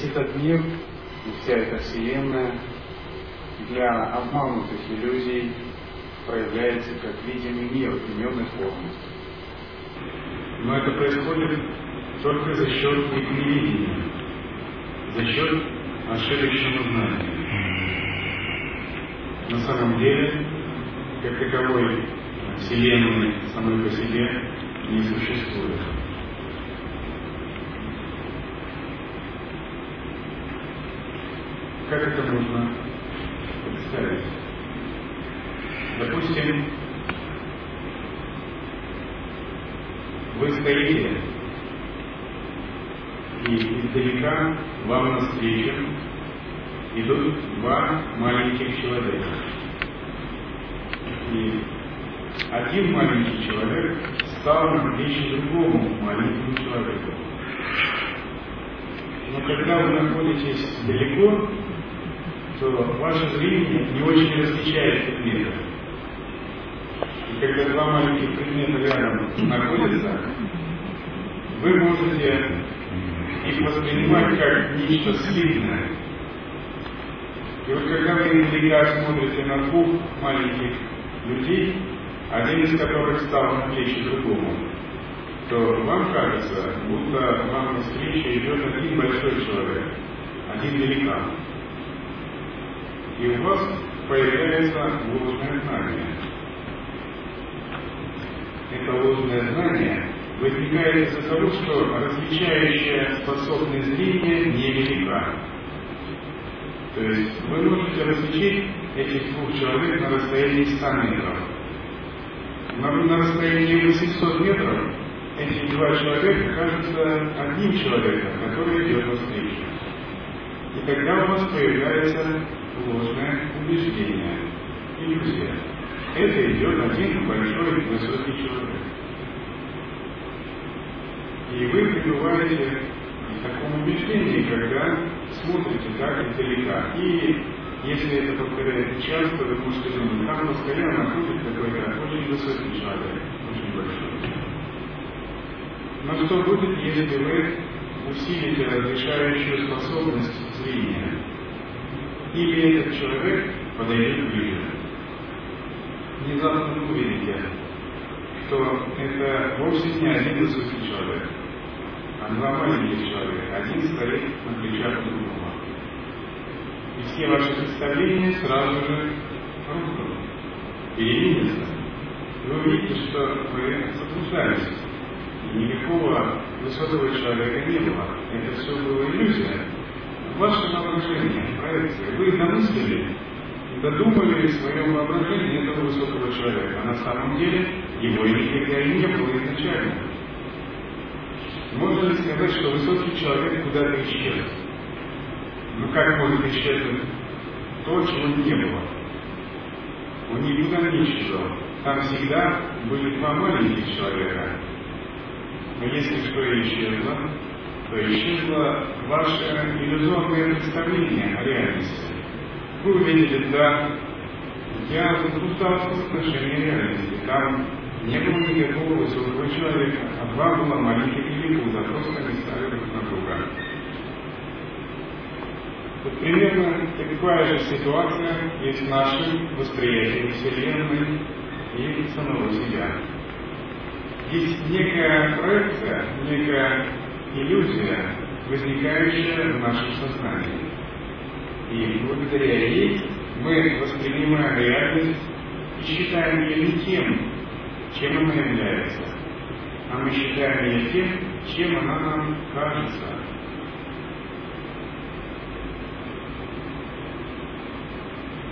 весь этот мир и вся эта Вселенная для обманутых иллюзий проявляется как видимый мир именной формы. Но это происходит только за счет их невидения, за счет ошибочного знания. На самом деле, как таковой Вселенной самой по себе не существует. Как это можно представить? Допустим, вы стоите, и издалека вам навстречу идут два маленьких человека. И один маленький человек стал навстречу другому маленькому человеку. Но когда вы находитесь далеко, то ваше зрение не очень различает предметы. И когда два маленьких предмета рядом находятся, вы можете их воспринимать как нечто слитное. И вот когда вы издалека смотрите на двух маленьких людей, один из которых стал на плечи другому, то вам кажется, будто вам навстречу идет один большой человек, один великан и у вас появляется ложное знание. Это ложное знание возникает из-за того, что различающая способность зрения невелика. То есть вы можете различить этих двух человек на расстоянии 100 метров. На, на расстоянии 800 метров эти два человека кажутся одним человеком, который идет навстречу. И тогда у вас появляется ложное убеждение, иллюзия. Это идет один большой высокий человек. И вы пребываете в таком убеждении, когда смотрите так издалека. И если это повторяется часто, вы можете думать, там постоянно ходит какой-то очень высокий человек, очень большой. Но что будет, если вы усилите разрешающую способность зрения? Или этот человек подойдет ближе. Внезапно вы увидите, что это вовсе не один высокий человек, а два маленьких человека. Один стоит на плечах другого. И все ваши представления сразу же рухнут, переменятся. Вы увидите, что вы заблуждались. Никакого высокого человека не было. Это все была иллюзия ваше воображение, проекция. Вы домыслили, додумали в своем воображении этого высокого человека, а на самом деле его никогда и не было изначально. Можно ли сказать, что высокий человек куда-то исчез? Ну как может исчезнуть то, чего не было? Он никуда не исчезал. Там всегда были два маленьких человека. Но если что и исчезло, то исчезло ваше иллюзорное представление о реальности. Вы увидели, да, я заблуждался в отношении реальности. Там не было никакого высокого человека, а два было маленьких лилипуза, просто они стали друг на друга. Вот примерно такая же ситуация есть в нашем восприятии Вселенной и самого себя. Есть некая проекция, некая иллюзия, возникающая в нашем сознании. И благодаря ей мы воспринимаем реальность и считаем ее не тем, чем она является, а мы считаем ее тем, чем она нам кажется.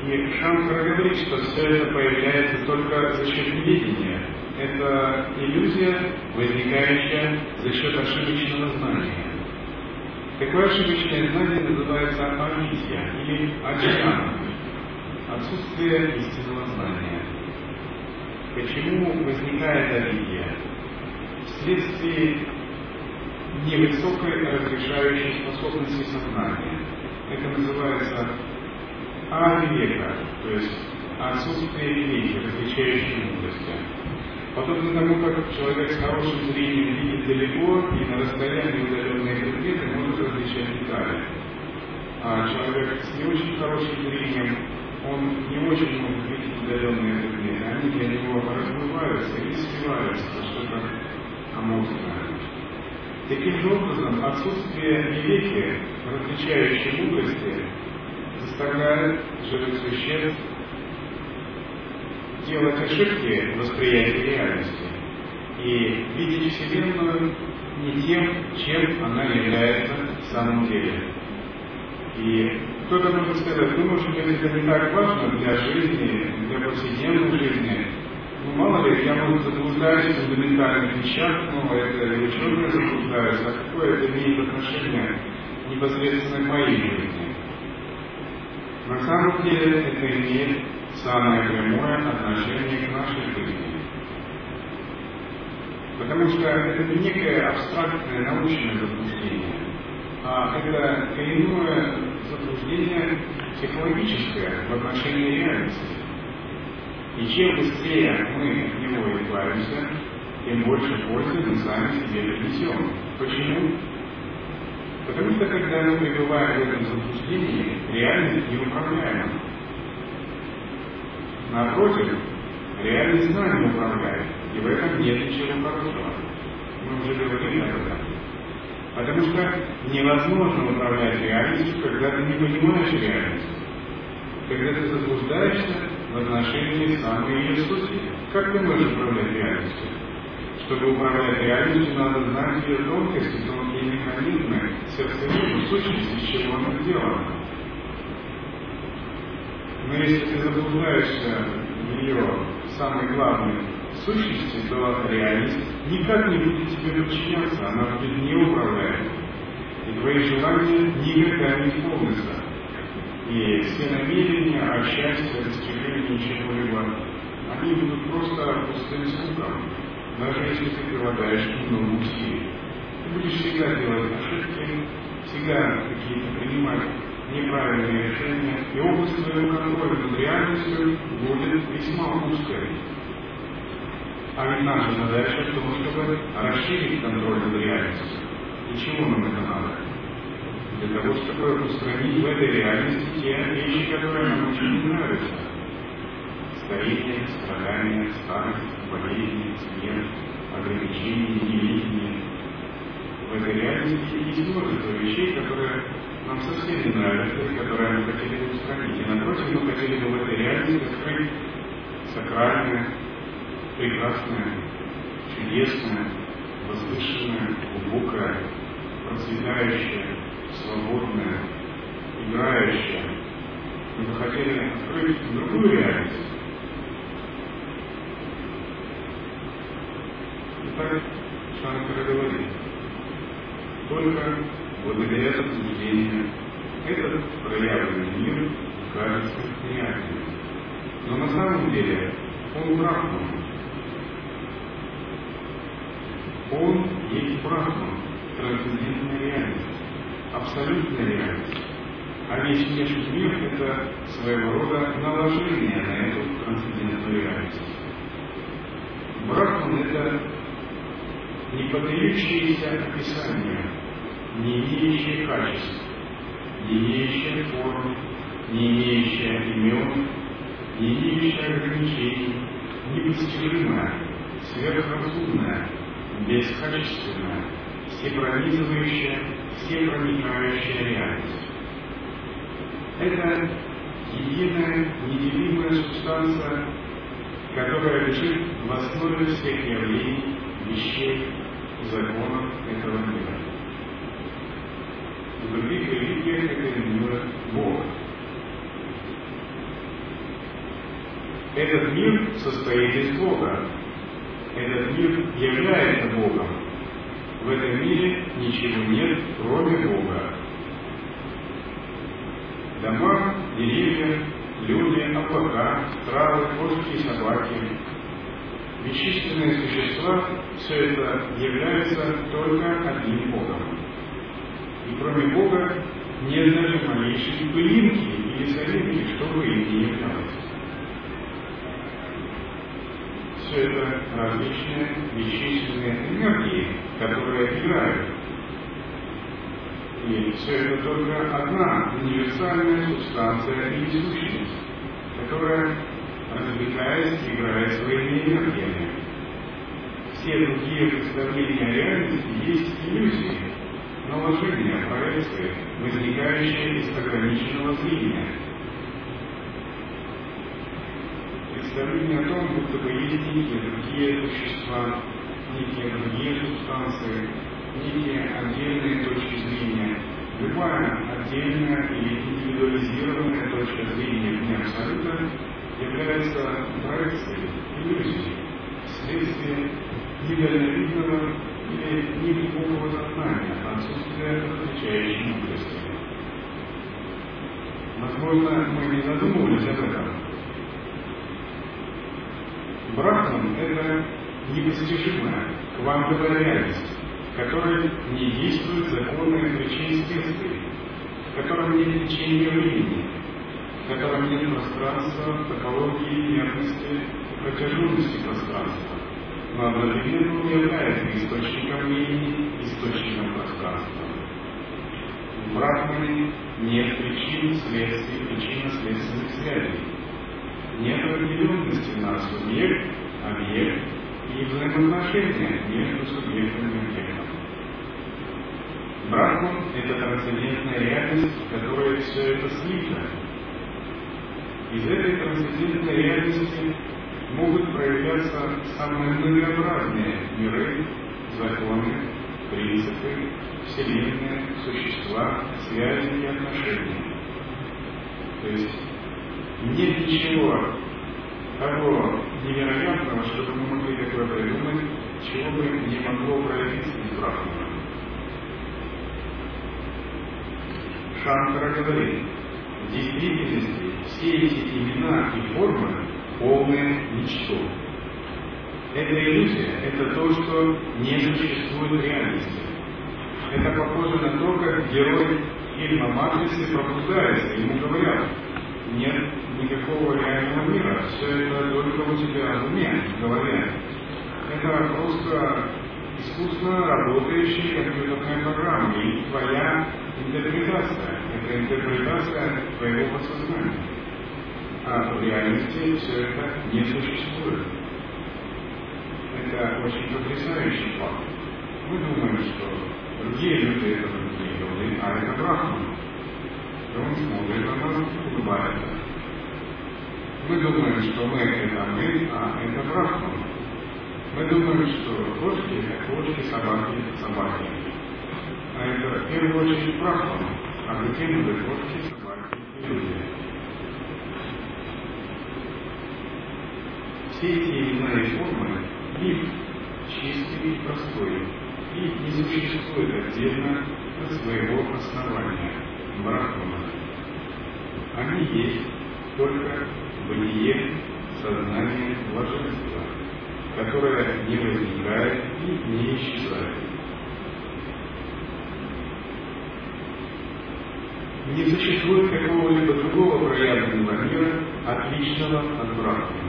И Шанкара говорит, что все это появляется только за счет неведения, это иллюзия, возникающая за счет ошибочного знания. Такое ошибочное знание называется амнезия или аджана. отсутствие истинного знания. Почему возникает религия? Вследствие невысокой разрешающей способности сознания. Это называется авиека, то есть отсутствие веки, различающей мудрости. Подобно тому, как человек с хорошим зрением видит далеко и на расстоянии удаленные предметы может различать детали. А человек с не очень хорошим зрением, он не очень может видеть удаленные предметы. Они для него размываются или сливаются во что-то аморфное. Таким же образом, отсутствие невеки, различающей мудрости, заставляет живых существ делать ошибки в восприятии реальности и видеть Вселенную не тем, чем она является в самом деле. И кто-то может сказать, ну, может быть, это не так важно для жизни, для повседневной жизни. Ну, мало ли, я, может, заблуждаюсь в фундаментальных вещах, но это и ученые заблуждаются, а какое это имеет отношение непосредственно к моей жизни? На самом деле это имеет самое прямое отношение к нашей жизни. Потому что это не некое абстрактное научное заблуждение, а это коренное заблуждение психологическое в отношении реальности. И чем быстрее мы от него избавимся, тем больше пользы мы сами себе принесем. Почему? Потому что когда мы пребываем в этом заблуждении, реальность неуправляема. Напротив, реальность нами управляет, и в этом нет ничего хорошего. Мы уже говорили об этом. Потому что невозможно управлять реальностью, когда ты не понимаешь реальность. Когда ты заблуждаешься в отношении самой ее сути. Как ты можешь управлять реальностью? Чтобы управлять реальностью, надо знать ее тонкости, тонкие механизмы, сердцевину, сущность, из чего она сделана. Но если ты заблуждаешься в ее самой главной сущности, то реальность никак не будет тебе подчиняться, она будет не управляема. И твои желания никогда не исполнятся. И все намерения о счастье, достижении чего-либо, они будут просто пустым звуком, даже если ты прилагаешь много усилий. Ты будешь всегда делать ошибки, всегда какие-то принимать неправильные решения, и область твоего контроля над реальностью будет весьма узкой. А ведь наша задача в том, чтобы расширить контроль над реальностью. И чего нам это надо? Для того, чтобы устранить в этой реальности те вещи, которые нам очень не нравятся. Старение, страдания, старость, болезни, смерть, ограничения, невидение. В этой реальности есть множество вещей, которые нам совсем не нравится, которые мы хотели бы устранить. И напротив, мы хотели бы в этой реальности открыть сакральное, прекрасное, чудесное, возвышенное, глубокое, процветающее, свободное, играющее. Мы бы хотели открыть другую реальность. Итак, Шанкара говорит, только благодаря заблуждению этот проявленный мир кажется реальным. Но на самом деле он брахман. Он есть брахман, трансцендентная реальность, абсолютная реальность. А весь внешний мир – это своего рода наложение на эту трансцендентную реальность. Брахман – это не поддающиеся описанию, не имеющее качеств, не имеющее форм, не имеющее имен, не имеющее ограничений, непостижимое, сверхразумное, бескачественное, всепронизывающая, всепроникающая реальность. Это единая, неделимая субстанция, которая лежит в основе всех явлений, вещей, законов этого мира в других религиях это именуют Бог. Этот мир состоит из Бога. Этот мир является Богом. В этом мире ничего нет, кроме Бога. Дома, деревья, люди, облака, травы, кошки и собаки, бесчисленные существа, все это является только одним Богом. И кроме Бога нет даже малейшей пылинки или соринки, что бы им не являлось. Все это различные бесчисленные энергии, которые играют. И все это только одна универсальная субстанция или сущность, которая развлекаясь, играя своими энергиями. Все другие представления о реальности есть иллюзии, наложения, проекции, возникающие из ограниченного зрения. Представление о том, будто бы есть некие другие существа, некие другие субстанции, некие отдельные точки зрения. Любая отдельная или индивидуализированная точка зрения вне абсолюта является проекцией, иллюзией, следствием недальновидного или неглубокого сознания, отсутствия отвечающей мудрости. Возможно, мы не задумывались об этом. Брахман – это непостижимая квантовая реальность, в которой не действуют законы причин следствий, в котором нет течения времени, в котором нет пространства, топологии, мерности, протяженности пространства, но одновременно является источником времени, источником пространства. В Брахмане нет причин, следствий, причинно-следственных связей. Нет определенности на субъект, объект и взаимоотношения между субъектом и объектом. Брахман – это трансцендентная реальность, в которой все это слито, из этой трансцендентной реальности могут проявляться самые многообразные миры, законы, принципы, вселенные, существа, связи и отношения. То есть нет ничего того невероятного, чтобы мы могли такое придумать, чего бы не могло проявиться Брахмана. Шанкара говорит, в действительности все эти имена и формы полное ничто. Эта иллюзия – это то, что не существует реальности. Это похоже на то, как герой фильма «Матрицы» пробуждается, ему говорят, нет никакого реального мира, все это только у тебя в уме, голове. Это просто искусственно работающая компьютерная программа и твоя интерпретация. Это интерпретация твоего подсознания. А в реальности все это не существует. Это очень потрясающий факт. Мы думаем, что другие люди это другие люди, а это Брахман. И он смотрит на нас и улыбается. Мы думаем, что мы это мы, а это Брахман. Мы думаем, что кошки – это кошки, собаки – собаки. А это в первую очередь Брахман, а затем уже кошки, собаки и люди. Все эти имена и формы – миф, чистый и простой, и не существует отдельно от своего основания – Брахмана. Они есть только бытие, сознание, блаженства – которая не возникает и не исчезает. Не существует какого-либо другого проявленного мира, отличного от Брахмана.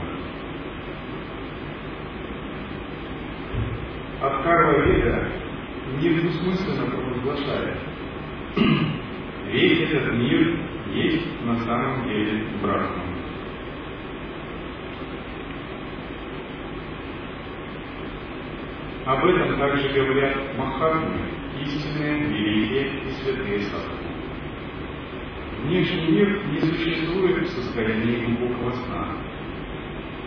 От Карла Веда недвусмысленно провозглашает, весь этот мир есть на самом деле Брахман. Об этом также говорят Махатмы, истинные, великие и святые садху. Внешний мир не существует в состоянии глубокого сна.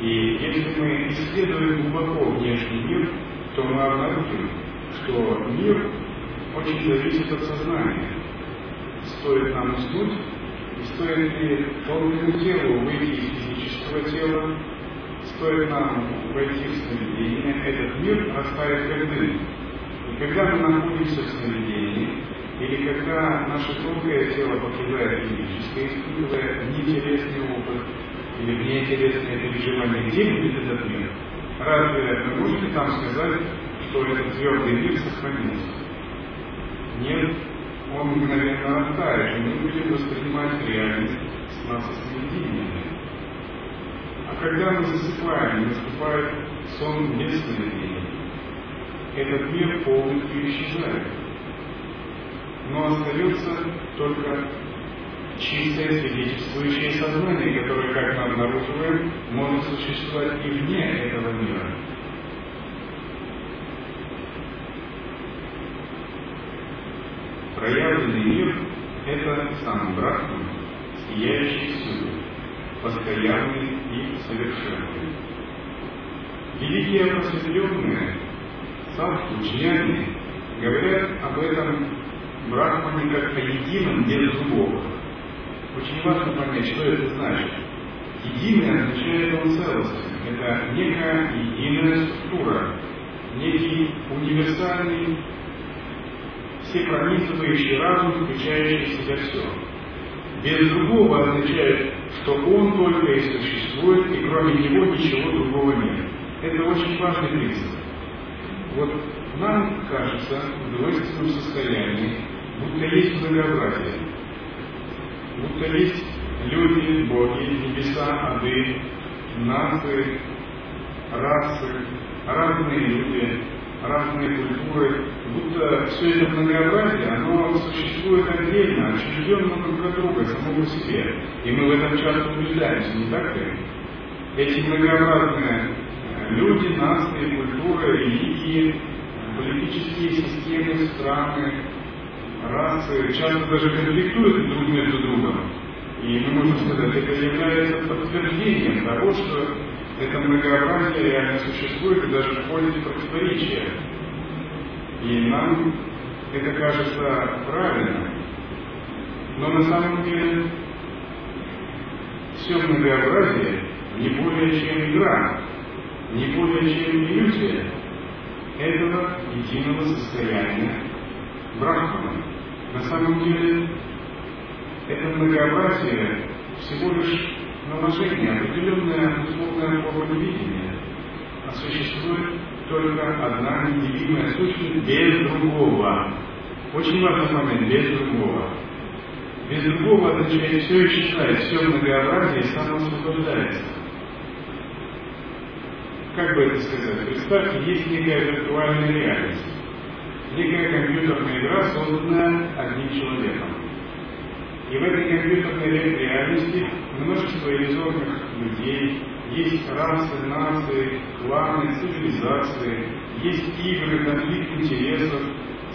И если мы исследуем глубоко внешний мир, то мы обнаружим, что мир очень зависит от сознания. Стоит нам уснуть, и стоит ли тонкому телу выйти из физического тела, стоит нам войти в сновидение, этот мир растает как дым. И когда мы находимся в сновидении, или когда наше тонкое тело покидает физическое, испытывая нетелесный опыт или внеинтересное переживание, где будет этот мир? Разве вы можете там сказать, что этот твердый мир сохранился? Нет, он мгновенно растает, и мы будем воспринимать реальность с нас сновидениями. А когда мы засыпаем, наступает сон без сновидений, этот мир полностью исчезает. Но остается только чистое свидетельствующее сознание, которое, как мы обнаруживаем, может существовать и вне этого мира. Проявленный мир – это сам Брахман, сияющий всюду, постоянный и совершенный. Великие просветленные, садху, джняни, говорят об этом Брахмане как о едином без другого. Очень важно понять, что это значит. Единое означает он целостный. Это некая единая структура, некий универсальный, всепронизывающий разум, включающий в себя все. Без другого означает, что он только и существует, и кроме него ничего другого нет. Это очень важный принцип. Вот нам кажется в двойственном состоянии, будто есть многообразие, будто есть люди, боги, небеса, ады, нации, расы, разные люди, разные культуры, будто все это многообразие, оно существует отдельно, отчужденно друг от друга, само по себе. И мы в этом часто убеждаемся, не так ли? Эти многообразные э, люди, нации, культуры, религии, политические системы, страны, расы часто даже конфликтуют друг между другом. И мы можем сказать, это является подтверждением того, что это многообразие реально существует и даже входит в противоречие. И нам это кажется правильным. Но на самом деле все многообразие не более чем игра, не более чем иллюзия этого единого состояния Брахмана. На самом деле это многообразие всего лишь наложение, определенная условная форма видения, а существует только одна неделимая сущность без другого. Очень важный момент, без другого. Без другого означает все исчезает, все многообразие самоосвобождается. Как бы это сказать? Представьте, есть некая виртуальная реальность. Некая компьютерная игра, созданная одним человеком. И в этой компьютерной реальности множество иллюзорных людей, есть расы, нации, кланы, цивилизации, есть игры, конфликт интересов,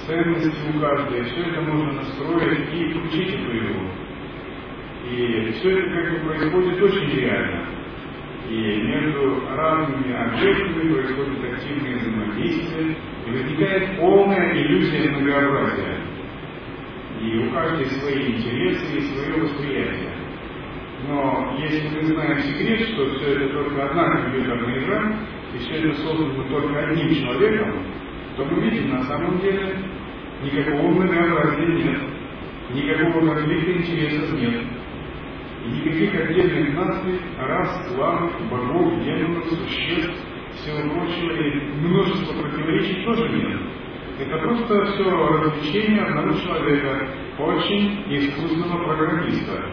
ценности у каждой. Все это можно настроить и включить эту игру. И все это как бы происходит очень реально. И между разными объектами происходит активное взаимодействие, и возникает полная иллюзия многообразия. И у каждой свои интересы и свое восприятие. Но если мы знаем секрет, что все это только одна компьютерная игра, и все это создано только одним человеком, то мы видим, на самом деле никакого многообразия нет, никакого конфликта интересов нет, и никаких отдельных наций, рас, кланов, богов, демонов, существ, и множество противоречий тоже нет. Это просто все развлечение одного человека, очень искусного программиста.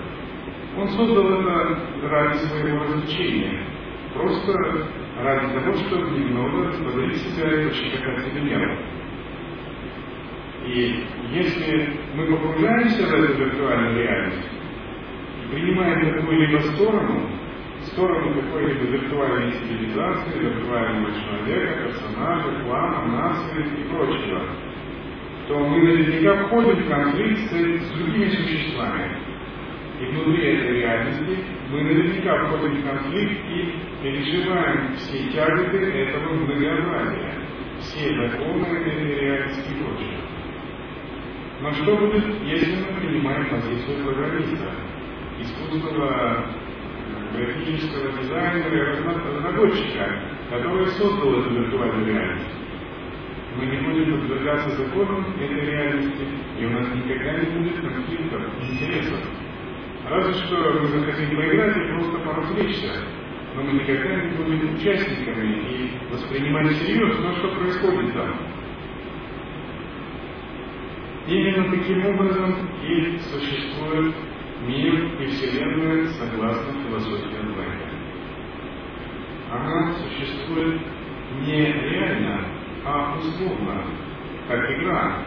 Он создал это ради своего развлечения, просто ради того, чтобы немного подарить себя и пощекотать себе нервы. И если мы погружаемся в эту виртуальную реальность принимаем какую-либо сторону, сторону какой-либо виртуальной цивилизации, виртуального человека, персонажа, клана, нации и прочего, то мы наверняка входим в конфликт с другими существами. И внутри этой реальности мы наверняка входим в конфликт и переживаем все тяготы этого многообразия, все законы этой реальности и прочее. Но что будет, если мы принимаем позицию программиста, искусственного графического дизайнера и разработчика, который создал эту виртуальную реальность. мы не будем подвергаться законам этой реальности, и у нас никогда не будет конфликтов интересов. Разве что мы захотим поиграть и просто поразвлечься, но мы никогда не будем участниками и воспринимать всерьез то, что происходит там. Именно таким образом и существует мир и Вселенная согласно философии Блэка. Она существует не реально, а условно, как игра,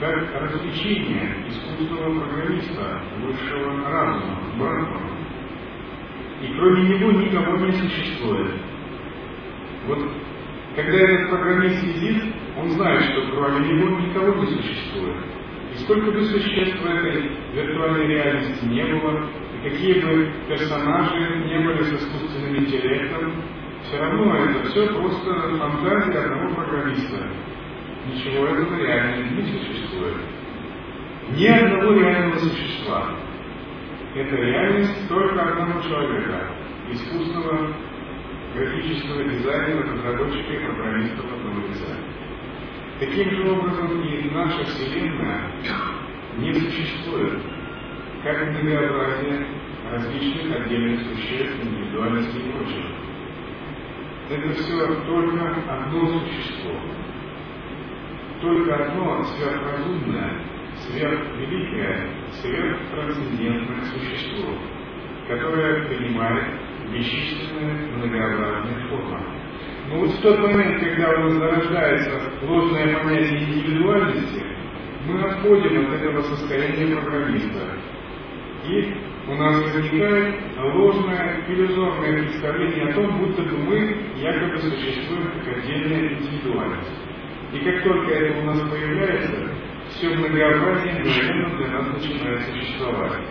как развлечение искусственного программиста высшего разума, Брахмана. И кроме него никого не существует. Вот когда этот программист сидит, он знает, что кроме него никого не существует. И сколько бы существ в этой виртуальной реальности не было, и какие бы персонажи не были с искусственным интеллектом, все равно это все просто фантазия одного программиста. Ничего этого реально не существует. Ни одного реального существа. Это реальность только одного человека, искусственного графического дизайнера, разработчика и программиста одного дизайна. Таким же образом и наша Вселенная не существует, как многообразие различных отдельных существ, индивидуальностей и прочего. Это все только одно существо. Только одно сверхразумное, сверхвеликое, сверхтрансцендентное существо, которое принимает бесчисленные многообразные формы. Но вот в тот момент, когда у нас зарождается ложное понятие индивидуальности, мы отходим от этого состояния программиста. И у нас возникает ложное иллюзорное представление о том, будто бы мы якобы существуем как отдельная индивидуальность. И как только это у нас появляется, все многообразие мгновенно для нас начинает существовать.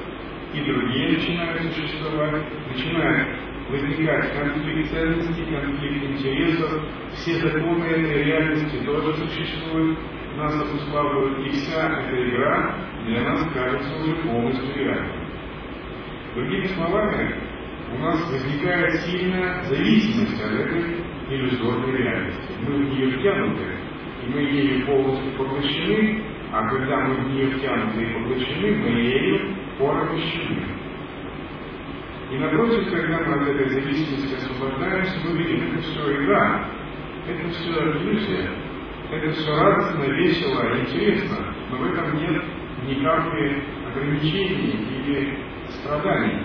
И другие начинают существовать, начинают возникать конфликт ценностей, конфликт интересов, все законы этой реальности тоже существуют, нас обуславливают, и вся эта игра для нас кажется уже полностью реальной. Другими словами, у нас возникает сильная зависимость от этой иллюзорной реальности. Мы в нее втянуты, и мы ею полностью поглощены, а когда мы в нее втянуты и поглощены, мы ею порабощены. И напротив, когда мы от этой зависимости освобождаемся, мы видим, это все игра, это все иллюзия, это все радостно, весело, интересно, но в этом нет ни ограничений или страданий.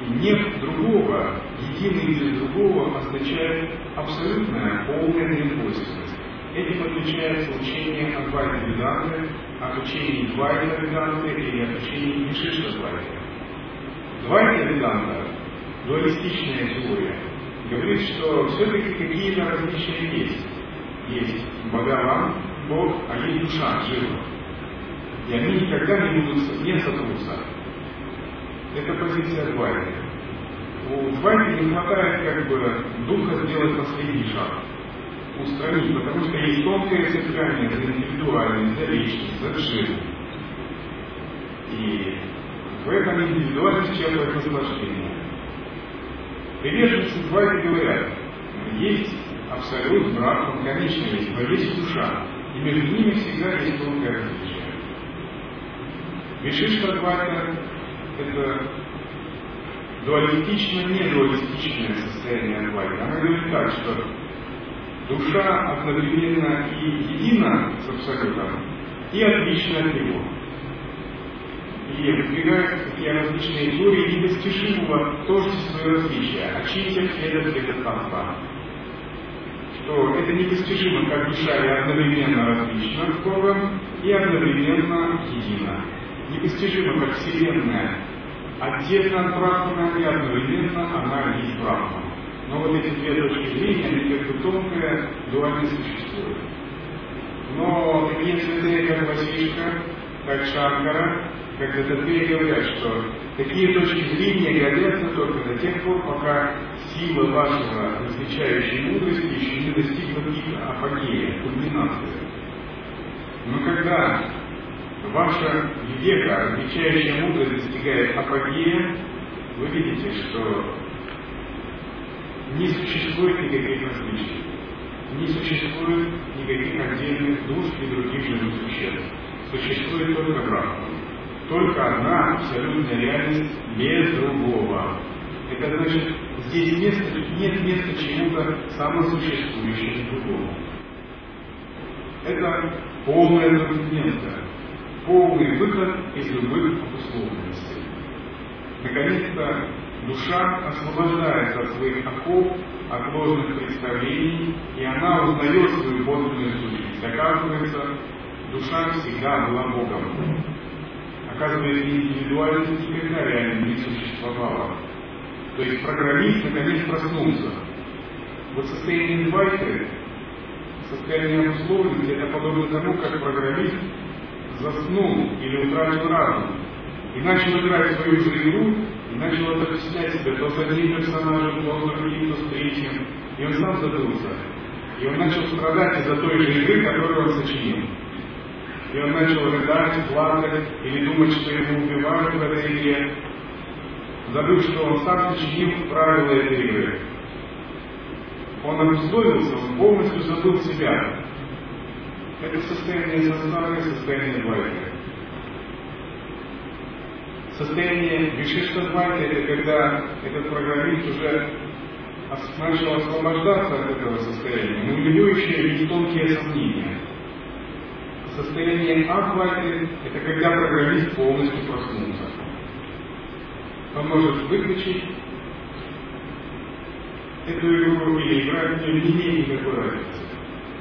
И нет другого, единый без другого означает абсолютная полная недвойственность. Этим отличается учение от Вайта Веданты от учений Двайта Веданты или от учений Вишишта Двайта. Двайта Веданта, дуалистичная теория, говорит, что все-таки какие-то различия есть. Есть Бхагаван, Бог, а есть душа, жива. И они никогда не будут не сотрутся. Это позиция Двайты. У Двайты не хватает как бы духа сделать последний шаг устранить, потому что есть тонкое цепляния за индивидуальность, за личность, за джин. И в этом индивидуальность черпает наслаждение. Приверженцы Двайты говорят, есть абсолют, брак, он конечно есть, но есть душа, и между ними всегда есть тонкое различие. Вишишка Двайта – это дуалистично-не дуалистичное состояние Адвайта. Она говорит так, что душа одновременно и едина с Абсолютом, и отлична от него. И выдвигаются такие различные теории недостижимого тождества и различия, а читер следует этот танца. Что это недостижимо, как душа и одновременно различна с Богом, и одновременно едина. Непостижимо, как Вселенная отдельно от Брахмана, и одновременно она есть Брахман. Но вот эти две точки зрения, они как бы тонкая дуальность существует. Но такие святые, как Васишка, как Шанкара, как Дататрея говорят, что такие точки зрения годятся только до тех пор, пока сила вашего различающей мудрости еще не достигла пика апогея, кульминации. Но когда ваша века, различающая мудрость достигает апогея, вы видите, что не существует никаких различий. Не существует никаких отдельных душ и других живых существ. Существует только Брахма. Только одна абсолютная реальность без другого. Это значит, здесь место, нет места чему-то самосуществующему другому. Это полная трансценденция, полный выход из любых обусловленностей. Наконец-то душа освобождается от своих оков, от ложных представлений, и она узнает свою подлинную сущность. Оказывается, душа всегда была Богом. Оказывается, индивидуальность никогда реально не существовала. То есть программист наконец проснулся. Вот состояние двайты, состояние обусловленности, это подобно тому, как программист заснул или утратил разум и начал играть свою же игру, и начал отождествлять себя то с одним персонажем, с другим, то с и он сам забылся. И он начал страдать из-за той же игры, которую он сочинил. И он начал рыдать, плакать или думать, что его убивают в этой игре, забыв, что он сам сочинил правила этой игры. Он обусловился, он полностью забыл себя. Это состояние сознания, состояние двойки. Состояние Вишиштадвайта – это когда этот программист уже начал освобождаться от этого состояния, но у тонкие сомнения. Состояние Адвайты – это когда программист полностью проснулся. Он может выключить эту игру или играть в нее, не имеет никакой разницы.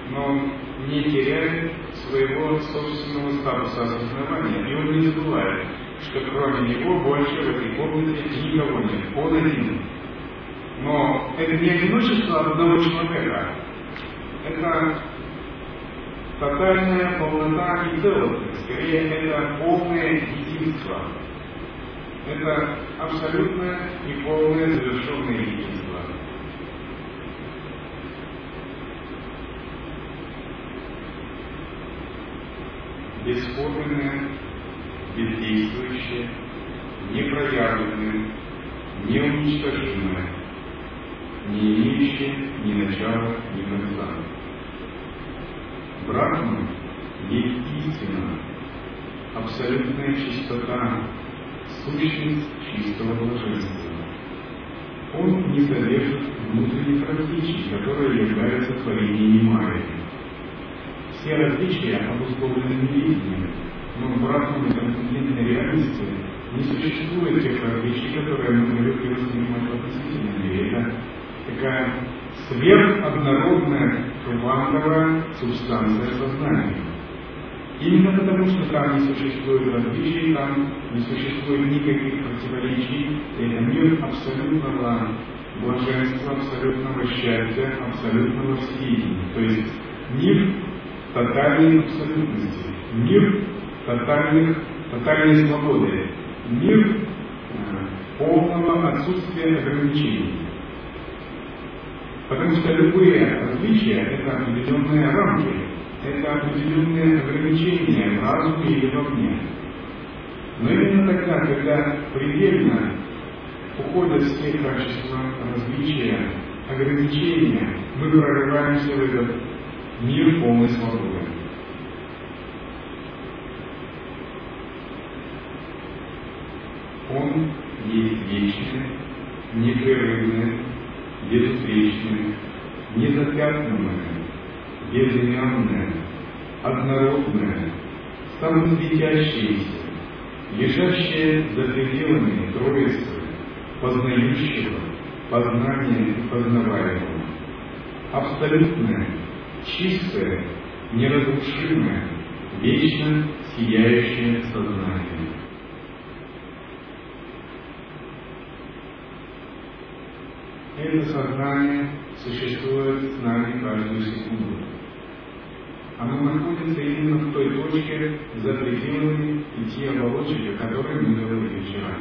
Но он не теряет своего собственного статуса осознавания, и он не забывает, что кроме него больше в этой комнате никого нет. Он один. Но это не одиночество одного человека. Это тотальная полнота и целостность. Скорее, это полное единство. Это абсолютное и полное завершенное единство. Бесформенное бездействующее, непроявленное, неуничтожимое, не имеющее ни начала, ни конца. Брахман есть истина, абсолютная чистота, сущность чистого блаженства. Он не содержит внутренних различий, которые являются творениями Майи. Все различия обусловлены невидением, но в реальности не существует тех различий, которые мы привыкли воспринимать в относительном мире. Это такая сверходнородная квантовая субстанция сознания. Именно потому, что там не существует различий, там не существует никаких противоречий, это мир абсолютного блаженства, абсолютного счастья, абсолютного сияния. То есть мир тотальной абсолютности, мир тотальных, тотальной свободы, мир э, полного отсутствия ограничений. Потому что любые различия – это определенные рамки, это определенные ограничения в разуме или вовне. Но именно тогда, когда предельно уходят все качества различия, ограничения, мы прорываемся в этот мир полной свободы. Есть вечный, непрерывный, безупречный, незапятнанное, безыменное, однородное, самосветящееся, лежащее за пределами Троицы, познающего, познания и познаваемого, абсолютное, чистое, неразрушимое, вечно сияющее сознание. Это сознание существует с нами каждую секунду. Оно находится именно в той точке за пределами пяти оболочек, о которой мы говорили вчера.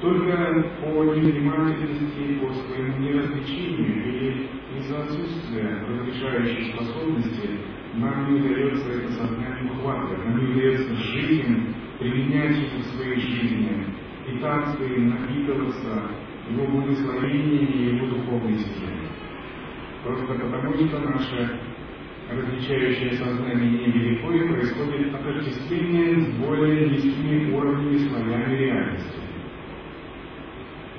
Только по невнимательности, по своему неразличению или из-за отсутствия разрешающей способности нам не удается это сознание ухватывать, нам не удается жить им, применять их в своей жизни, питаться им, напитываться, его благословениями и его духовной силой. Просто потому, что наше различающее сознание невелико и происходит отождествление с более низкими уровнями слоями реальности.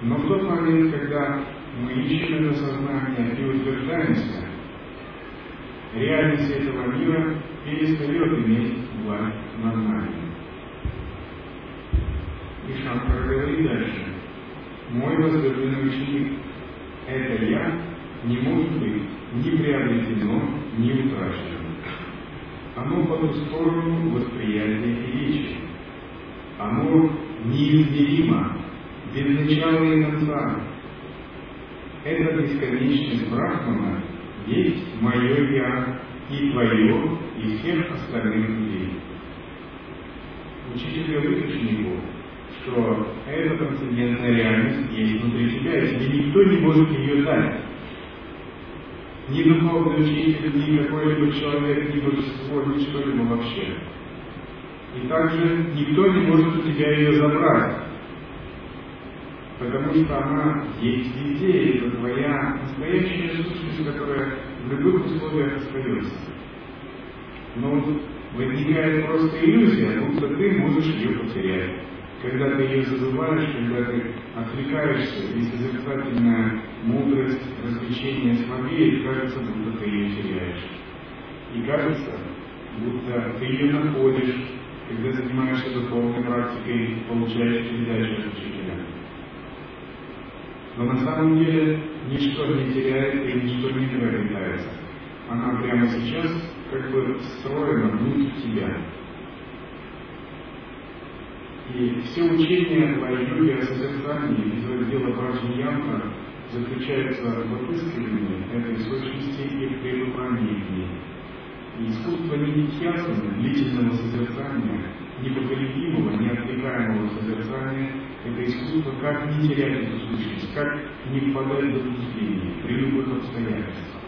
Но в тот момент, когда мы ищем это сознание и утверждаемся, реальность этого мира перестает иметь власть над нами. И Шанкар говорит дальше. Мой возлюбленный ученик, это я не может быть ни приобретено, ни утрачено. Оно по ту сторону восприятия и речи. Оно неизмеримо, без начала и конца. Эта бесконечность Брахмана есть мое Я и твое, и всех остальных людей. Говорит ученику, что эта трансцендентная реальность есть внутри тебя, и никто не может ее дать. Ни духовный учитель, ни какой-либо человек, ни божество, ни что-либо вообще. И также никто не может у тебя ее забрать потому что она есть везде, и это твоя настоящая сущность, которая в любых условиях остается. Но возникает просто иллюзия, будто ты можешь ее потерять. Когда ты ее забываешь, когда ты отвлекаешься, и созерцательная мудрость, развлечение слабеет, кажется, будто ты ее теряешь. И кажется, будто ты ее находишь, когда занимаешься духовной практикой, получаешь передачу от учителя. Но на самом деле ничто не теряется и ничто не приобретается. Она прямо сейчас как бы встроена внутрь тебя. И все учения о йоге, созерцании из раздела Браджньянка заключаются в отыскивании этой сущности и в пребывании искусство нитьясана, длительного созерцания, непоколебимого, неотвлекаемого созерцания – это искусство, как не терять эту сущность, как не впадать в заблуждение при любых обстоятельствах.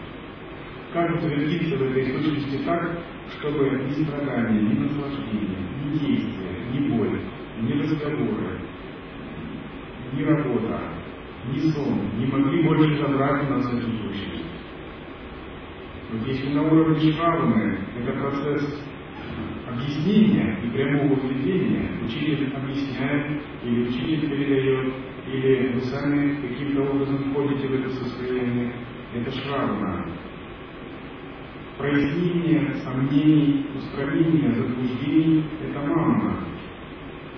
Как утвердиться в этой сущности так, чтобы ни страдания, ни наслаждения, ни действия, ни боль, ни разговоры, ни работа, ни сон не могли больше забрать нас эту сущность. Вот если на уровне Шраваны это процесс объяснения и прямого введения учитель объясняет, или учитель передает, или вы сами каким-то образом входите в это состояние, это шравна. Прояснение сомнений, устранение заблуждений – это мама.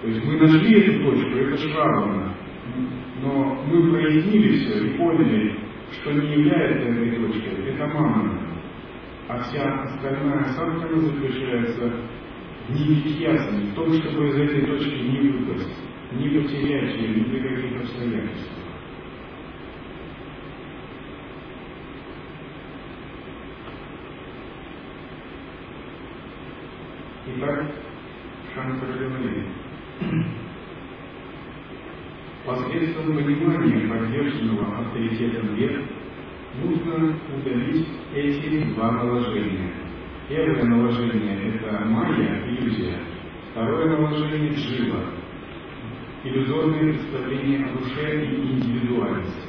То есть мы нашли эту точку, это шравна. Но мы прояснили все и поняли, что не является этой точкой, это мама. А вся остальная саркана заключается не быть ясным в том, чтобы из этой точки не выпасть, не потерять ее ни при каких обстоятельствах. Итак, Шанкара говорит, посредством понимания поддержанного авторитетом век нужно удалить эти два наложения – Первое наложение – это майя, иллюзия. Второе наложение – джива, иллюзорное представление о душе и индивидуальности.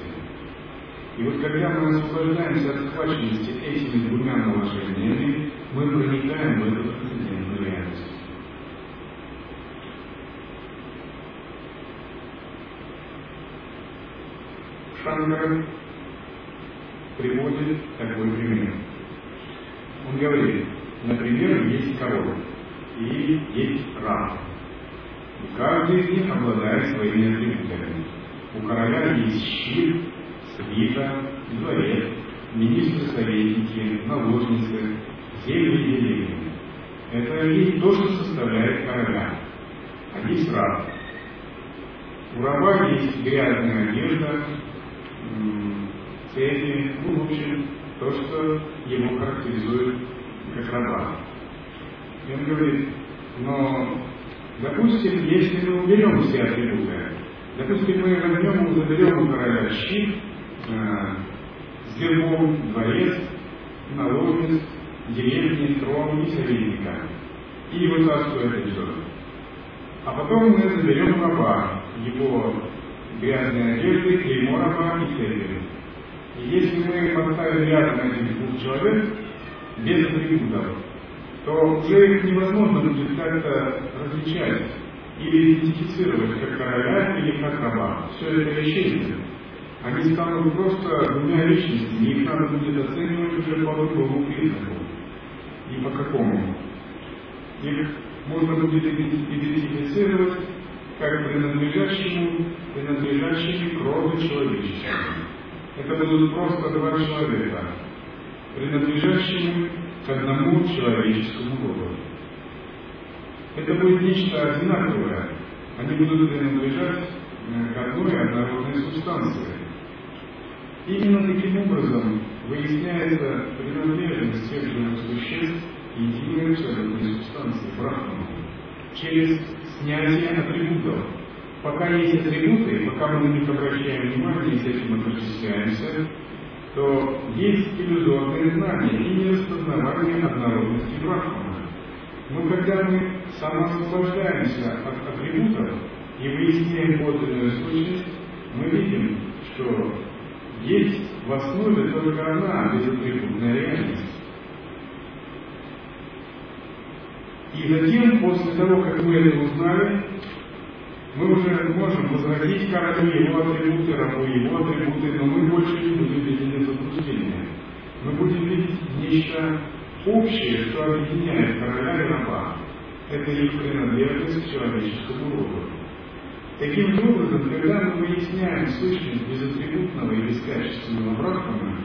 И вот когда мы освобождаемся от схваченности этими двумя наложениями, мы проникаем в эту трансцендентную реальность. Шангара приводит такой пример. Он говорит, например, есть король и есть раб. И каждый из них обладает своими атрибутами. У короля есть щит, свита, дворец, министры-советники, наложницы, земли и деревья. Это и то, что составляет короля. А есть раб. У раба есть грязная одежда, в общем, то, что его характеризует как раба. И он говорит, но, допустим, если мы уберем все атрибуты, допустим, мы возьмем заберем у щит, э, с гербом, дворец, наложниц, деревни, трон и советника, и его царство это все. А потом мы заберем раба, его грязные одежды, клеймо раба и церковь. Если мы поставим рядом этих двух человек, без атрибутов, то уже их невозможно будет как-то различать или идентифицировать как короля или как раба. Все это исчезнет. Они станут просто двумя личностями, их надо будет оценивать уже по другому признаку. И по какому. Их можно будет идентифицировать как принадлежащему, принадлежащими к роду человеческому. Это будут просто два человека, принадлежащими к одному человеческому роду. Это будет нечто одинаковое. Они будут принадлежать к одной однородной субстанции. Именно таким образом выясняется принадлежность всех живых существ единой абсолютной субстанции, брахману, через снятие атрибутов. Пока есть атрибуты, пока мы на них обращаем внимание с этим отождествляемся, то есть иллюзорные знания и нераспознавание однородности брахмана. Но когда мы самоосвобождаемся от атрибутов и выясняем подлинную сущность, мы видим, что есть в основе только одна безатрибутная реальность. И затем, после того, как мы это узнали, мы уже можем возвратить королю его атрибуты, рабу его атрибуты, но мы больше не будем видеть заблуждения. Мы будем видеть нечто общее, что объединяет короля и раба. Это их принадлежность к человеческому роду. Таким образом, когда мы выясняем сущность безатрибутного и бескачественного брахмана,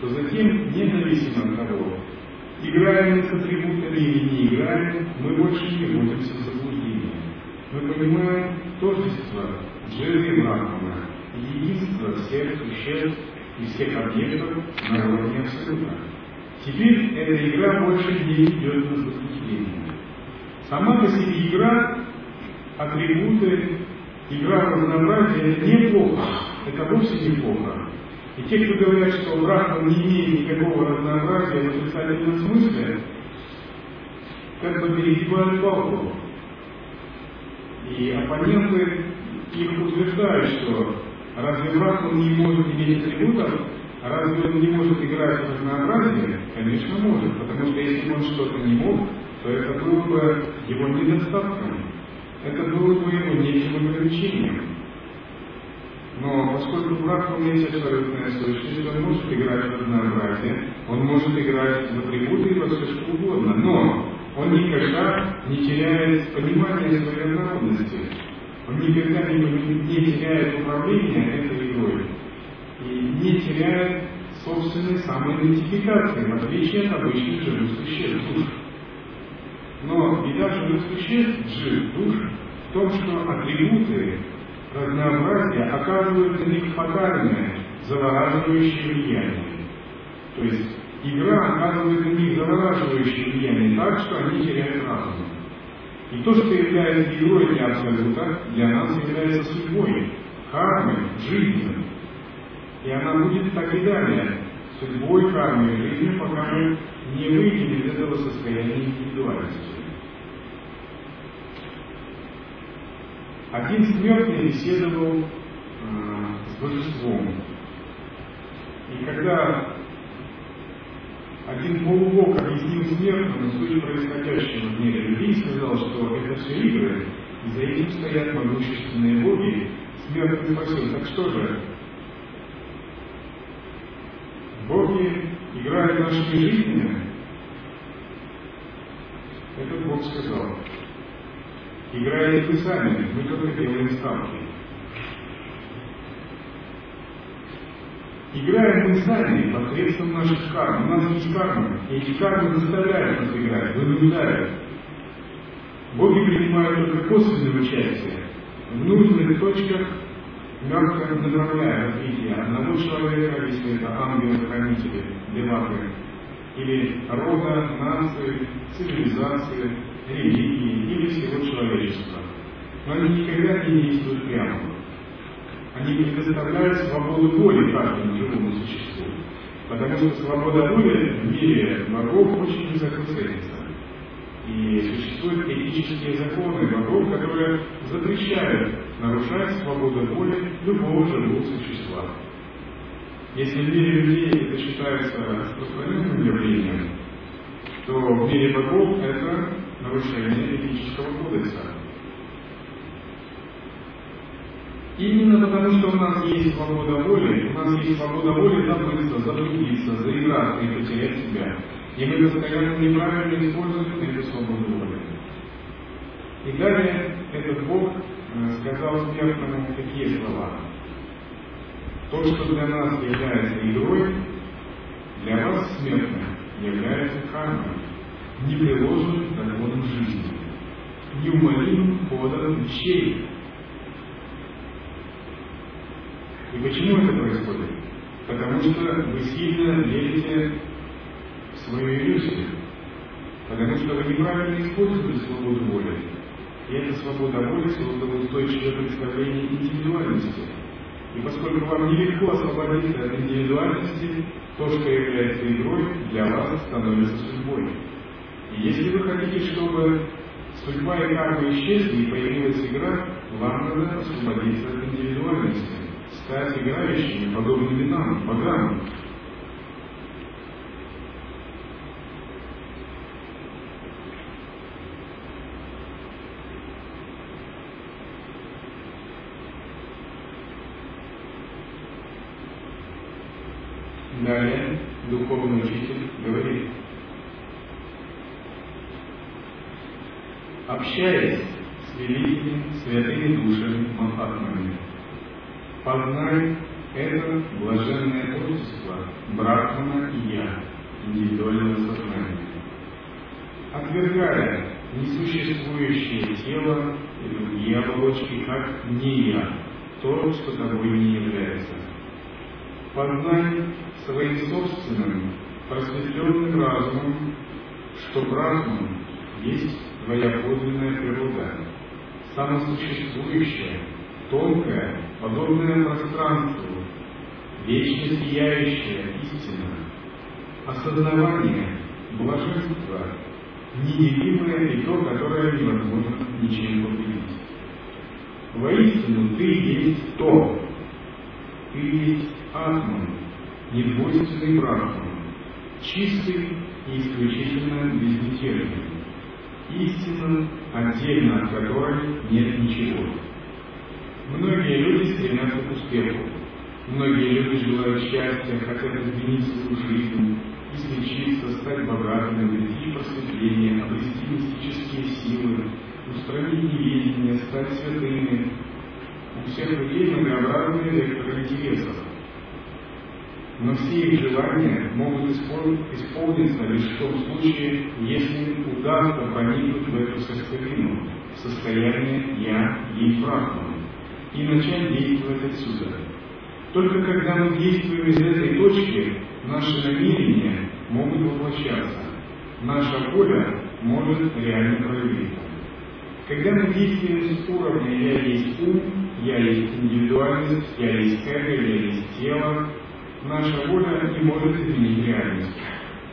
то затем, независимо от того, играем мы с атрибутами или не играем, мы больше не заблуждение. Мы понимаем тождество Джири Брахмана, единство всех существ и всех объектов на уровне Абсолюта. Теперь эта игра больше не идет на заблуждение. Сама по себе игра, атрибуты, игра разнообразия – неплохо, это вовсе неплохо. И те, кто говорят, что Брахман не имеет никакого разнообразия в отрицательном смысле, как бы перегибают палку. И оппоненты их утверждают, что разве Брахман не может иметь атрибутов, разве он не может играть в разнообразие? Конечно, может, потому что если он что-то не мог, то это было бы его недостатком. Это было бы его неким ограничением. Но поскольку Брахман есть абсолютная сущность, он может играть в разнообразие, он может играть в атрибуты и во все что угодно, но он никогда не теряет понимания своей народности. Он никогда не, не теряет управления этой игрой и не теряет собственной самоидентификации, в отличие от обычных живых существ, душ. Но беда живых существ, жив душ, в том, что атрибуты разнообразие оказывает на них фатальное, завораживающее влияние. То есть игра оказывает на них завораживающее влияние так, что они теряют разум. И то, что является игрой для Абсолюта, для нас является судьбой, кармой, жизнью. И она будет так и далее, судьбой, кармой, жизнью, пока мы не выйдем из этого состояния индивидуальности. Один смертный беседовал э, с божеством. И когда один полубог объяснил смертному суть происходящего в мире людей, сказал, что это все игры, и за этим стоят могущественные боги, смертный спросил, так что же, боги играют нашими жизнями? Этот Бог сказал, Играете вы сами, мы только делаем ставки. Играем мы сами посредством наших карм. У нас есть кармы, и эти кармы заставляют нас играть, вынуждают. Боги принимают только косвенное участие в нужных точках, мягко направляя развитие одного человека, если это ангелы-хранители, деваты, или рода, нации, цивилизации, религии или всего человечества. Но они никогда не действуют прямо. Они предоставляют свободу воли каждому живому существу. Потому что свобода воли в мире богов очень высоко ценится. И существуют этические законы богов, которые запрещают нарушать свободу воли любого живого существа. Если в мире людей это считается распространенным явлением, то в мире богов это нарушение этического кодекса. Именно потому, что у нас есть свобода воли, у нас есть свобода воли забыться, заблудиться, заиграться и потерять себя. И мы постоянно неправильно используем эту свободу воли. И далее этот Бог э, сказал смертному такие слова. То, что для нас является игрой, для вас, смертных, является кармой, непреложным законом жизни, неумолимым ходом вещей. И почему это происходит? Потому что вы сильно верите в свою иллюзию. Потому что вы неправильно используете свободу воли. И эта свобода воли создала устойчивое представление индивидуальности. И поскольку вам нелегко освободиться от индивидуальности, то, что является игрой, для вас становится судьбой. И если вы хотите, чтобы судьба и карма исчезли и появилась игра, вам надо освободиться от индивидуальности, стать играющими, подобными нам, богам, Далее духовный учитель говорит, общаясь с великими святыми душами Махатмами, познай это блаженное творчество Брахмана и Я, индивидуального сознания. Отвергая несуществующее тело и другие оболочки, как не я, то, что тобой не является. Познай своим собственным просветленным разумом, что Брахман есть твоя подлинная природа, самосуществующая, тонкая, подобная пространству, вечно сияющая истина, осознавание, блаженство, неделимое и то, которое невозможно ничем победить. Воистину, ты есть то, ты есть Атман, недвойственный Брахман, чистый и исключительно безмятежный истина, отдельно от которой нет ничего. Многие люди стремятся к успеху. Многие люди желают счастья, хотят изменить свою жизнь, излечиться, стать богатыми, обрести просветление, обрести мистические силы, устранить неведение, стать святыми. У всех людей многообразные векторы интересов. Но все их желания могут исполниться лишь в том случае, если удастся проникнуть в эту в состояние «я» и Брахман, и начать действовать отсюда. Только когда мы действуем из этой точки, наши намерения могут воплощаться, наша воля может реально проявиться. Когда мы действуем с уровня «я есть ум», «я есть индивидуальность», «я есть эго», «я есть тело», наша воля не может изменить реальность.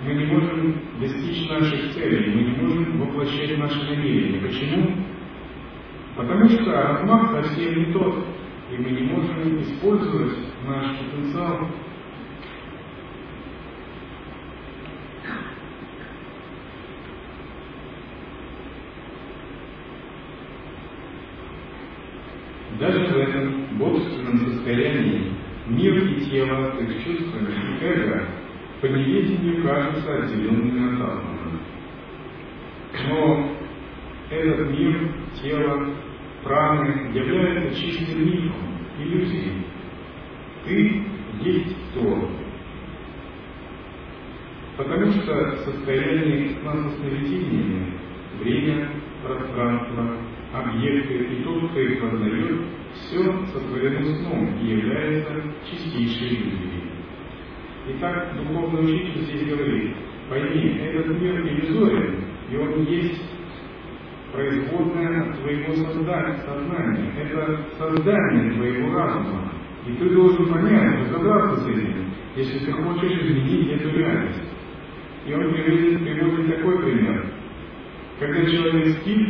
Мы не можем достичь наших целей, мы не можем воплощать наши намерения. Почему? Потому что размах совсем не тот, и мы не можем использовать наш потенциал. Даже в этом божественном состоянии Мир и тело с их чувствами и эго по неведению кажутся отделенными от атома. Но этот мир, тело, праны является чистым мифом, иллюзией. Ты есть то. Потому что состояние сна со сновидениями, время, пространство, объекты и тот, кто их познает, все сотворено сном и является чистейшей иллюзией. Итак, духовный учитель здесь говорит, пойми, этот мир иллюзорен, и он есть производное твоего сознания. Это создание твоего разума. И ты должен понять, разобраться с этим, если ты хочешь изменить эту реальность. И он приводит, приводит такой пример. Когда человек спит,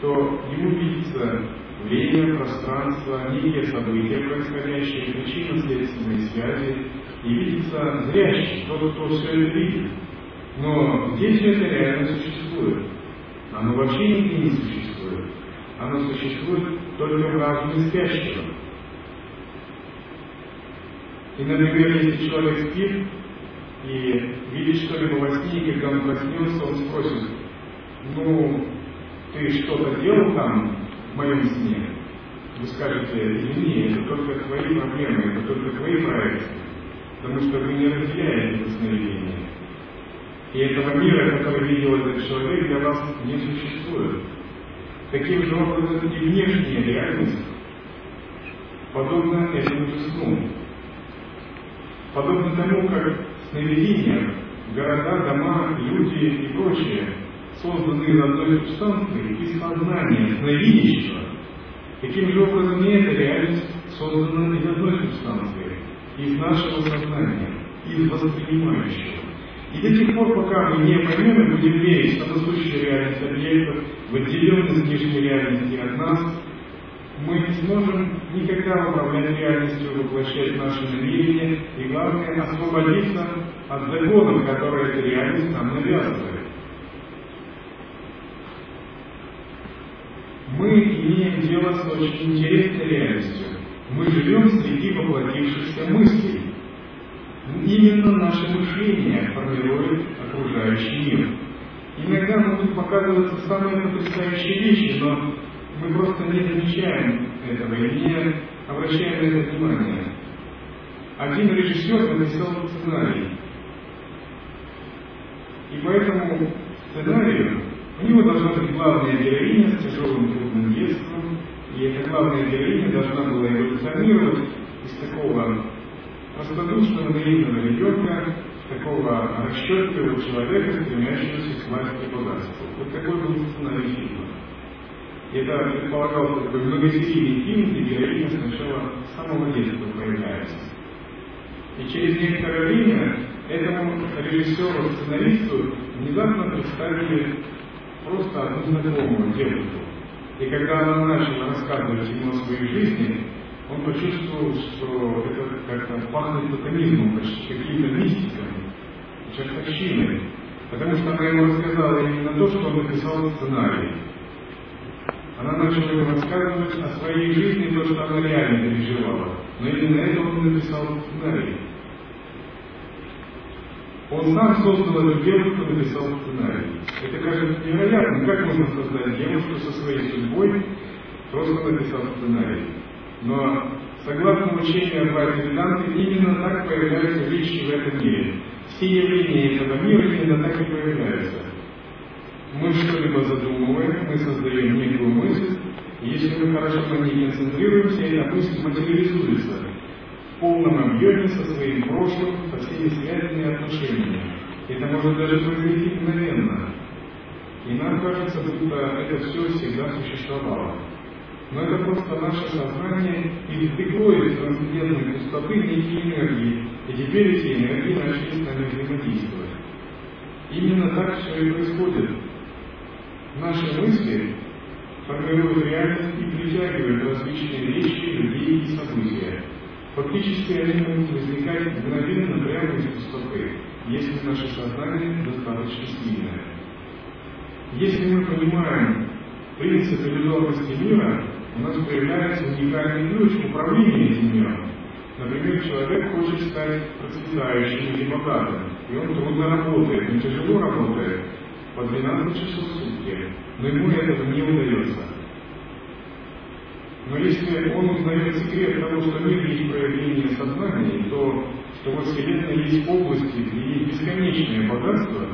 то ему видится время, пространство, некие события, происходящие, причинно-следственные связи, и видится зрящий, тот, кто все это видит. Но здесь это реально существует. Оно вообще нигде не существует. Оно существует только в разуме спящего. И, например, если человек спит и видит что-либо во сне, и когда он проснется, он спросит, ну, ты что-то делал там в моем сне? Вы скажете, извини, это только твои проблемы, это только твои проекции, потому что вы не разделяете это сновидение. И этого мира, который видел этот человек, для вас не существует. Таким же образом и внешняя реальность подобна этому же сну. Подобно тому, как сновидения, города, дома, люди и прочее созданы из одной субстанции, из сознания сновидящего, таким же образом и эта реальность создана из одной субстанции, из нашего сознания, из воспринимающего. И до тех пор, пока мы не поймем и будем верить в самосущую реальность объектов, в отделенность внешней реальности от нас, мы не сможем никогда управлять реальностью, воплощать наши намерения и, главное, освободиться от законов, которые эта реальность нам навязывает. Мы имеем дело с очень интересной реальностью. Мы живем среди воплотившихся мыслей. Именно наше мышление формирует окружающий мир. Иногда могут показываться самые потрясающие вещи, но мы просто не замечаем этого и не обращаем на это внимание. Один режиссер написал сценарий. И поэтому сценарию у него должна быть главная героиня с тяжелым трудным детством, и эта главная героиня должна была эволюционировать из такого простодушного наивного ребенка такого расчетливого человека, стремящегося к власти и. Вот такой был сценарий фильма. И это предполагался такой многосерийный фильм, где героиня сначала с самого детства появляется. И через некоторое время этому режиссеру, сценаристу внезапно представили просто одну знакомую девушку. И когда она начала рассказывать ему о своей жизни, он почувствовал, что это как-то пахнет тотализмом, почти каким-то мистиком, чертовщиной. Потому что она ему рассказала именно то, что он написал в сценарии. Она начала ему рассказывать о своей жизни, то, что она реально переживала. Но именно это он написал в сценарии. Он сам создал эту девушку, написал сценарий. Это кажется невероятным. Как можно создать девушку со своей судьбой, просто написал сценарий. Но согласно учению братьев Веданты, именно так появляются вещи в этом мире. Все явления этого мира именно так и появляются. Мы что-либо задумываем, мы создаем некую мысль, если мы хорошо на ней концентрируемся, эта мысль материализуется в полном объеме со своим прошлым, со всеми связями и отношениями. Это может даже произойти мгновенно. И нам кажется, будто это все всегда существовало. Но это просто наше сознание из трансцендентной пустоты некие энергии, и теперь эти энергии начали с нами взаимодействовать. Именно так все и происходит. Наши мысли формируют реальность и притягивают различные вещи, людей и события. Фактически они могут возникать мгновенно прямо из пустоты, если наше сознание достаточно сильное. Если мы понимаем принцип иллюзорности мира, у нас появляется уникальный ключ к управлению этим миром. Например, человек хочет стать процветающим или богатым, и он трудно работает, он тяжело работает, по 12 часов в сутки, но ему этого не удается. Но если он узнает секрет того, что мир есть проявление сознания, то что во Вселенной есть области, где есть бесконечное богатство,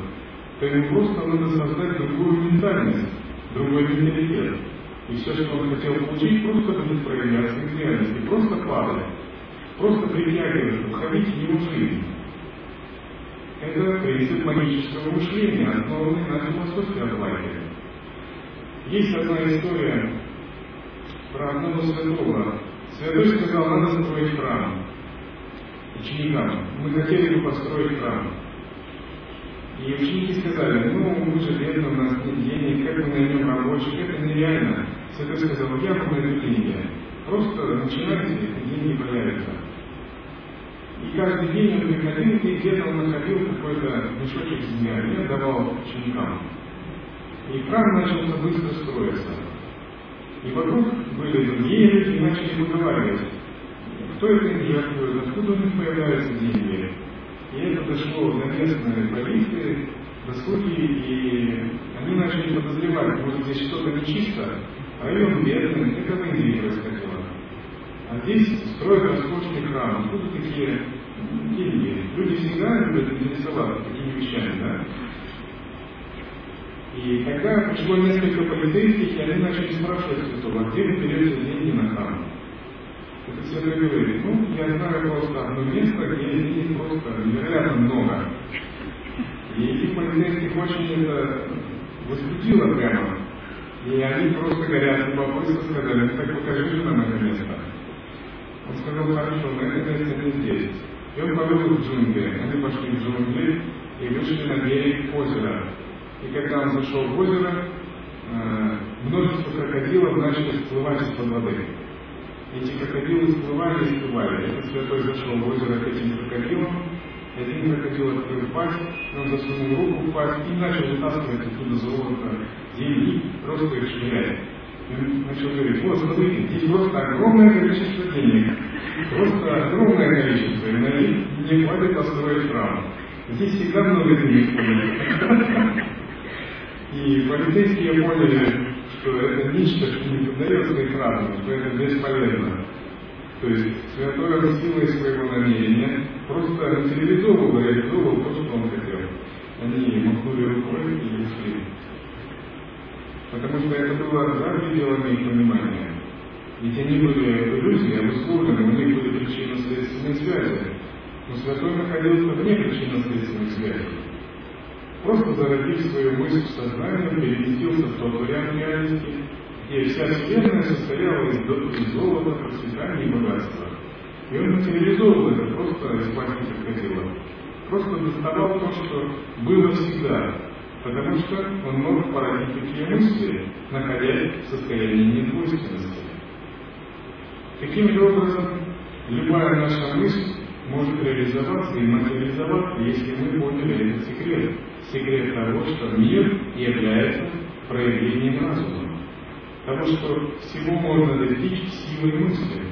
то ему просто надо создать другую ментальность, другой менталитет. И все, что он хотел получить, просто будет проявляться реальности, просто падать, просто притягивать, входить в его жизнь. Это принцип магического мышления, основанный на философии Адлайки. Есть одна история про одного святого. Святой сказал, надо строить храм. Ученикам. Мы хотели бы построить храм. И ученики сказали, ну, мы же бедны, у нас нет денег, как мы наймем рабочих, это нереально. Святой сказал, я вам найду деньги. Просто начинайте, и деньги появятся. И каждый день он приходил, и где-то он находил какой-то мешочек с деньгами, я давал ученикам. И храм начался быстро строиться. И вокруг были другие люди и начали выговаривать, кто это жертвует, откуда у них появляются деньги. И это дошло до местной полиции, судьи, и они начали подозревать, может здесь что-то нечисто, район бедный, это в Индии происходило. А здесь строят роскошный храм, откуда такие деньги? Люди всегда любят интересоваться такими вещами, да? И тогда пришло несколько полицейских, и они начали спрашивать святого, где вы берете деньги на храм? Это святой говорит, ну, я знаю просто одно место, где денег просто невероятно много. И этих полицейских очень это возбудило прямо. И они просто горят любопытством сказали, так покажи нам это место. Он сказал, хорошо, но это место не здесь. И он повел их в джунгли. Они пошли в джунгли и вышли на берег озера. И когда он зашел в озеро, э, множество крокодилов начали всплывать из-под воды. Эти крокодилы всплывали и всплывали. Этот святой зашел в озеро к этим крокодилам, один крокодил открыл пасть, он засунул руку в пасть и начал вытаскивать оттуда золото, деньги, просто их швырять. Начал говорить, вот смотрите, здесь просто огромное количество денег, просто огромное количество, и на них не хватит построить храм. Здесь всегда много денег И полицейские поняли, что это нечто, что не поддается разуму, что это бесполезно. То есть святой силой своего намерения просто материализовывал, реализовывал то, что он хотел. Они махнули рукой и ушли. Потому что это было за пределами их понимания. Ведь они были иллюзии, обусловлены, у них были причинно-следственные связи. Но святой находился вне причинно-следственных связей просто зародив свою мысль в сознании, переместился в тот вариант реальности, где вся Вселенная состояла из, из золота, процветания и богатства. И он материализовывал это просто из пасти крокодила. Просто доставал то, что было всегда, потому что он мог породить такие мысли, находясь в состоянии недвойственности. Таким образом, любая наша мысль может реализоваться и материализоваться, если мы поняли этот секрет секрет того, что мир является проявлением разума. Того, что всего можно достичь силой мысли.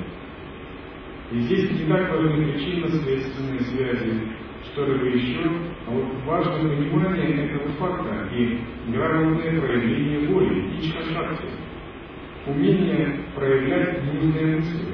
И здесь не так важны причинно-следственные связи, что-либо еще, а вот важно понимание этого факта и грамотное проявление воли, ичха шакти, умение проявлять нужные мысли.